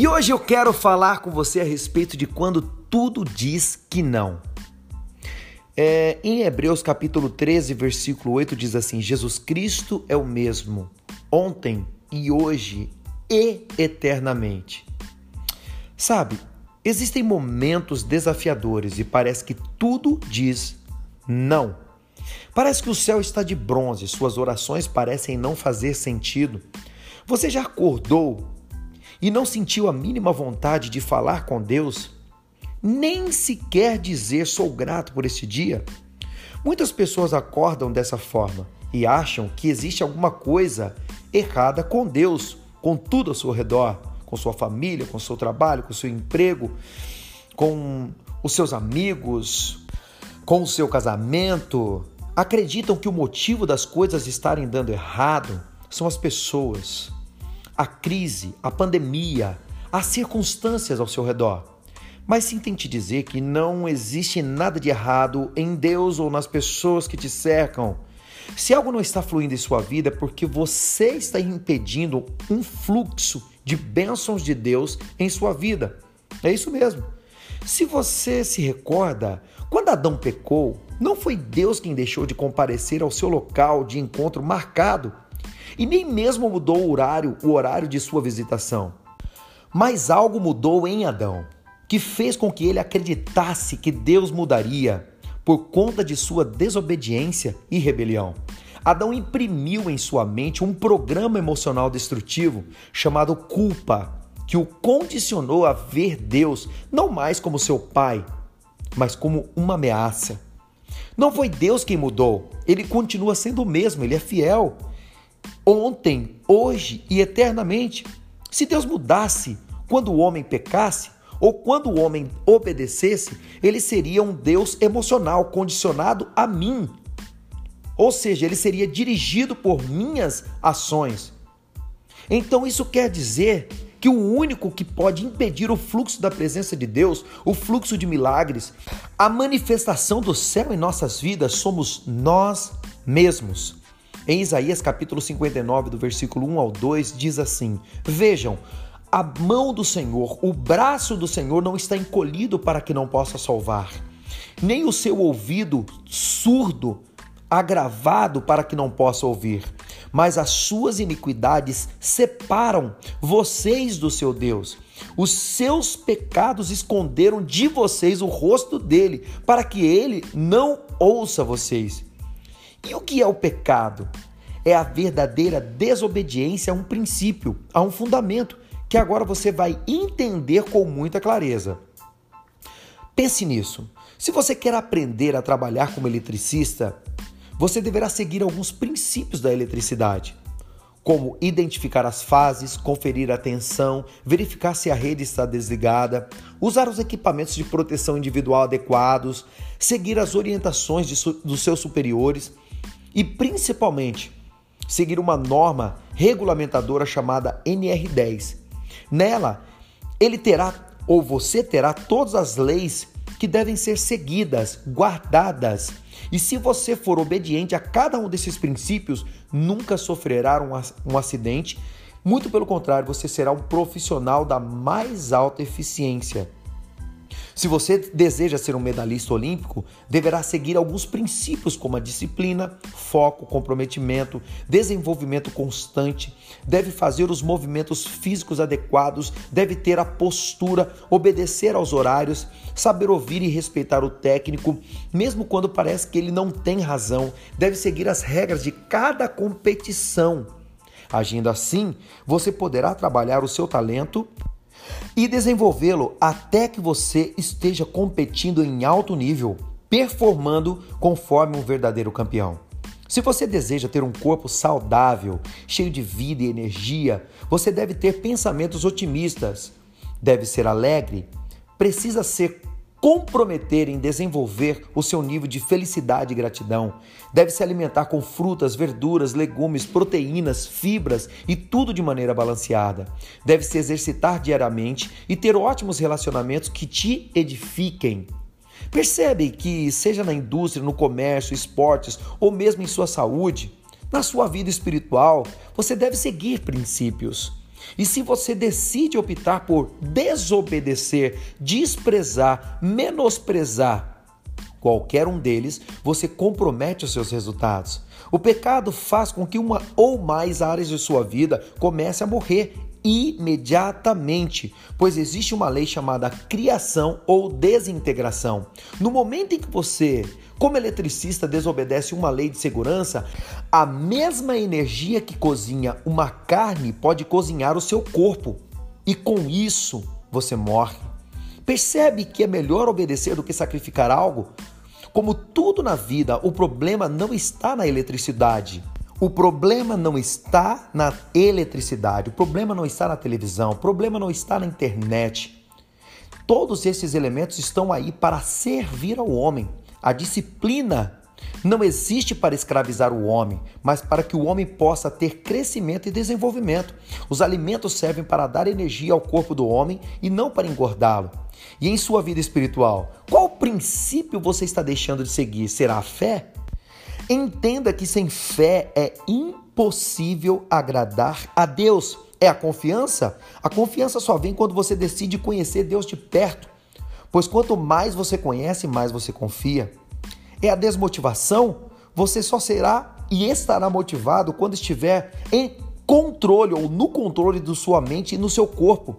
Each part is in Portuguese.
E hoje eu quero falar com você a respeito de quando tudo diz que não. É, em Hebreus capítulo 13, versículo 8 diz assim: Jesus Cristo é o mesmo ontem e hoje e eternamente. Sabe, existem momentos desafiadores e parece que tudo diz não. Parece que o céu está de bronze, suas orações parecem não fazer sentido. Você já acordou e não sentiu a mínima vontade de falar com Deus, nem sequer dizer sou grato por este dia. Muitas pessoas acordam dessa forma e acham que existe alguma coisa errada com Deus, com tudo ao seu redor, com sua família, com seu trabalho, com seu emprego, com os seus amigos, com o seu casamento. Acreditam que o motivo das coisas estarem dando errado são as pessoas, a crise, a pandemia, as circunstâncias ao seu redor. Mas sinto te dizer que não existe nada de errado em Deus ou nas pessoas que te cercam. Se algo não está fluindo em sua vida é porque você está impedindo um fluxo de bênçãos de Deus em sua vida. É isso mesmo. Se você se recorda, quando Adão pecou, não foi Deus quem deixou de comparecer ao seu local de encontro marcado e nem mesmo mudou o horário, o horário de sua visitação. Mas algo mudou em Adão, que fez com que ele acreditasse que Deus mudaria por conta de sua desobediência e rebelião. Adão imprimiu em sua mente um programa emocional destrutivo chamado culpa, que o condicionou a ver Deus não mais como seu pai, mas como uma ameaça. Não foi Deus quem mudou, ele continua sendo o mesmo, ele é fiel ontem, hoje e eternamente. Se Deus mudasse quando o homem pecasse, ou quando o homem obedecesse, ele seria um Deus emocional, condicionado a mim. Ou seja, ele seria dirigido por minhas ações. Então isso quer dizer que o único que pode impedir o fluxo da presença de Deus, o fluxo de milagres, a manifestação do céu em nossas vidas somos nós mesmos. Em Isaías capítulo 59, do versículo 1 ao 2, diz assim: Vejam, a mão do Senhor, o braço do Senhor não está encolhido para que não possa salvar, nem o seu ouvido surdo agravado para que não possa ouvir. Mas as suas iniquidades separam vocês do seu Deus. Os seus pecados esconderam de vocês o rosto dele, para que ele não ouça vocês. E o que é o pecado? É a verdadeira desobediência a um princípio, a um fundamento, que agora você vai entender com muita clareza. Pense nisso. Se você quer aprender a trabalhar como eletricista, você deverá seguir alguns princípios da eletricidade, como identificar as fases, conferir a tensão, verificar se a rede está desligada, usar os equipamentos de proteção individual adequados, seguir as orientações dos seus superiores e principalmente seguir uma norma regulamentadora chamada NR10. Nela, ele terá ou você terá todas as leis que devem ser seguidas, guardadas. E se você for obediente a cada um desses princípios, nunca sofrerá um, acidente. Muito pelo contrário, você será um profissional da mais alta eficiência. Se você deseja ser um medalhista olímpico, deverá seguir alguns princípios como a disciplina, foco, comprometimento, desenvolvimento constante, deve fazer os movimentos físicos adequados, deve ter a postura, obedecer aos horários, saber ouvir e respeitar o técnico, mesmo quando parece que ele não tem razão, deve seguir as regras de cada competição. Agindo assim, você poderá trabalhar o seu talento e desenvolvê-lo até que você esteja competindo em alto nível, performando conforme um verdadeiro campeão. Se você deseja ter um corpo saudável, cheio de vida e energia, você deve ter pensamentos otimistas, deve ser alegre, precisa ser comprometer em desenvolver o seu nível de felicidade e gratidão. Deve se alimentar com frutas, verduras, legumes, proteínas, fibras e tudo de maneira balanceada. Deve se exercitar diariamente e ter ótimos relacionamentos que te edifiquem. Percebe que, seja na indústria, no comércio, esportes ou mesmo em sua saúde, na sua vida espiritual, você deve seguir princípios. E se você decide optar por desobedecer, desprezar, menosprezar qualquer um deles, você compromete os seus resultados. O pecado faz com que uma ou mais áreas de sua vida comece a morrer imediatamente, pois existe uma lei chamada criação ou desintegração. No momento em que você, como eletricista, desobedece uma lei de segurança, a mesma energia que cozinha uma carne pode cozinhar o seu corpo, e com isso você morre. Percebe que é melhor obedecer do que sacrificar algo? Como tudo na vida, o problema não está na eletricidade. O problema não está na eletricidade, o problema não está na televisão, o problema não está na internet. Todos esses elementos estão aí para servir ao homem. A disciplina não existe para escravizar o homem, mas para que o homem possa ter crescimento e desenvolvimento. Os alimentos servem para dar energia ao corpo do homem e não para engordá-lo. E em sua vida espiritual, qual princípio você está deixando de seguir? Será a fé? Entenda que sem fé é impossível agradar a Deus. É a confiança? A confiança só vem quando você decide conhecer Deus de perto. Pois quanto mais você conhece, mais você confia. É a desmotivação? Você só será e estará motivado quando estiver em controle ou no controle da sua mente e no seu corpo.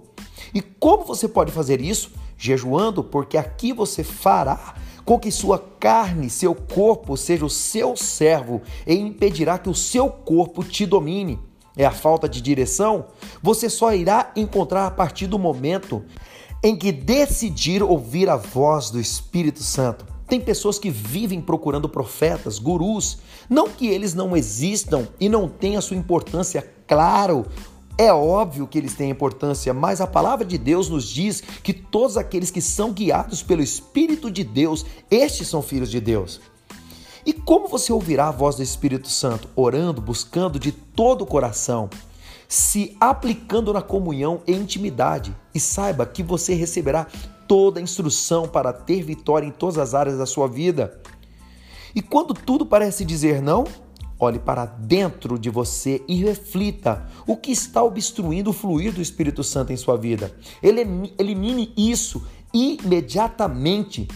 E como você pode fazer isso? Jejuando, porque aqui você fará com que sua carne, seu corpo, seja o seu servo e impedirá que o seu corpo te domine. É a falta de direção? Você só irá encontrar a partir do momento em que decidir ouvir a voz do Espírito Santo. Tem pessoas que vivem procurando profetas, gurus, não que eles não existam e não tenham sua importância, claro, é óbvio que eles têm importância, mas a palavra de Deus nos diz que todos aqueles que são guiados pelo Espírito de Deus, estes são filhos de Deus. E como você ouvirá a voz do Espírito Santo? Orando, buscando de todo o coração, se aplicando na comunhão e intimidade. E saiba que você receberá toda a instrução para ter vitória em todas as áreas da sua vida. E quando tudo parece dizer não, Olhe para dentro de você e reflita o que está obstruindo o fluir do Espírito Santo em sua vida. Elimine isso imediatamente.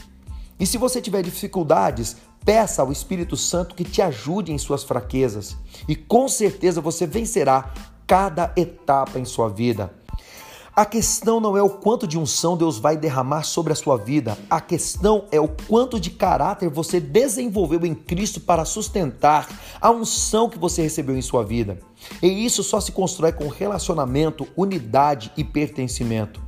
E se você tiver dificuldades, peça ao Espírito Santo que te ajude em suas fraquezas. E com certeza você vencerá cada etapa em sua vida. A questão não é o quanto de unção Deus vai derramar sobre a sua vida, a questão é o quanto de caráter você desenvolveu em Cristo para sustentar a unção que você recebeu em sua vida. E isso só se constrói com relacionamento, unidade e pertencimento.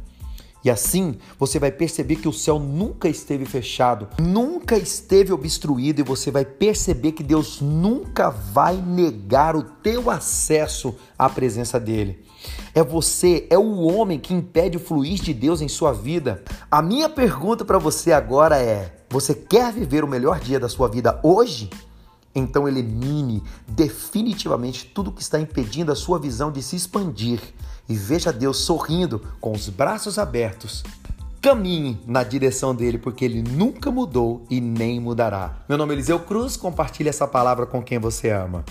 E assim você vai perceber que o céu nunca esteve fechado, nunca esteve obstruído, e você vai perceber que Deus nunca vai negar o teu acesso à presença dele. É você, é o homem que impede o fluir de Deus em sua vida. A minha pergunta para você agora é: você quer viver o melhor dia da sua vida hoje? Então elimine definitivamente tudo que está impedindo a sua visão de se expandir e veja Deus sorrindo com os braços abertos. Caminhe na direção dele, porque ele nunca mudou e nem mudará. Meu nome é Eliseu Cruz, compartilhe essa palavra com quem você ama.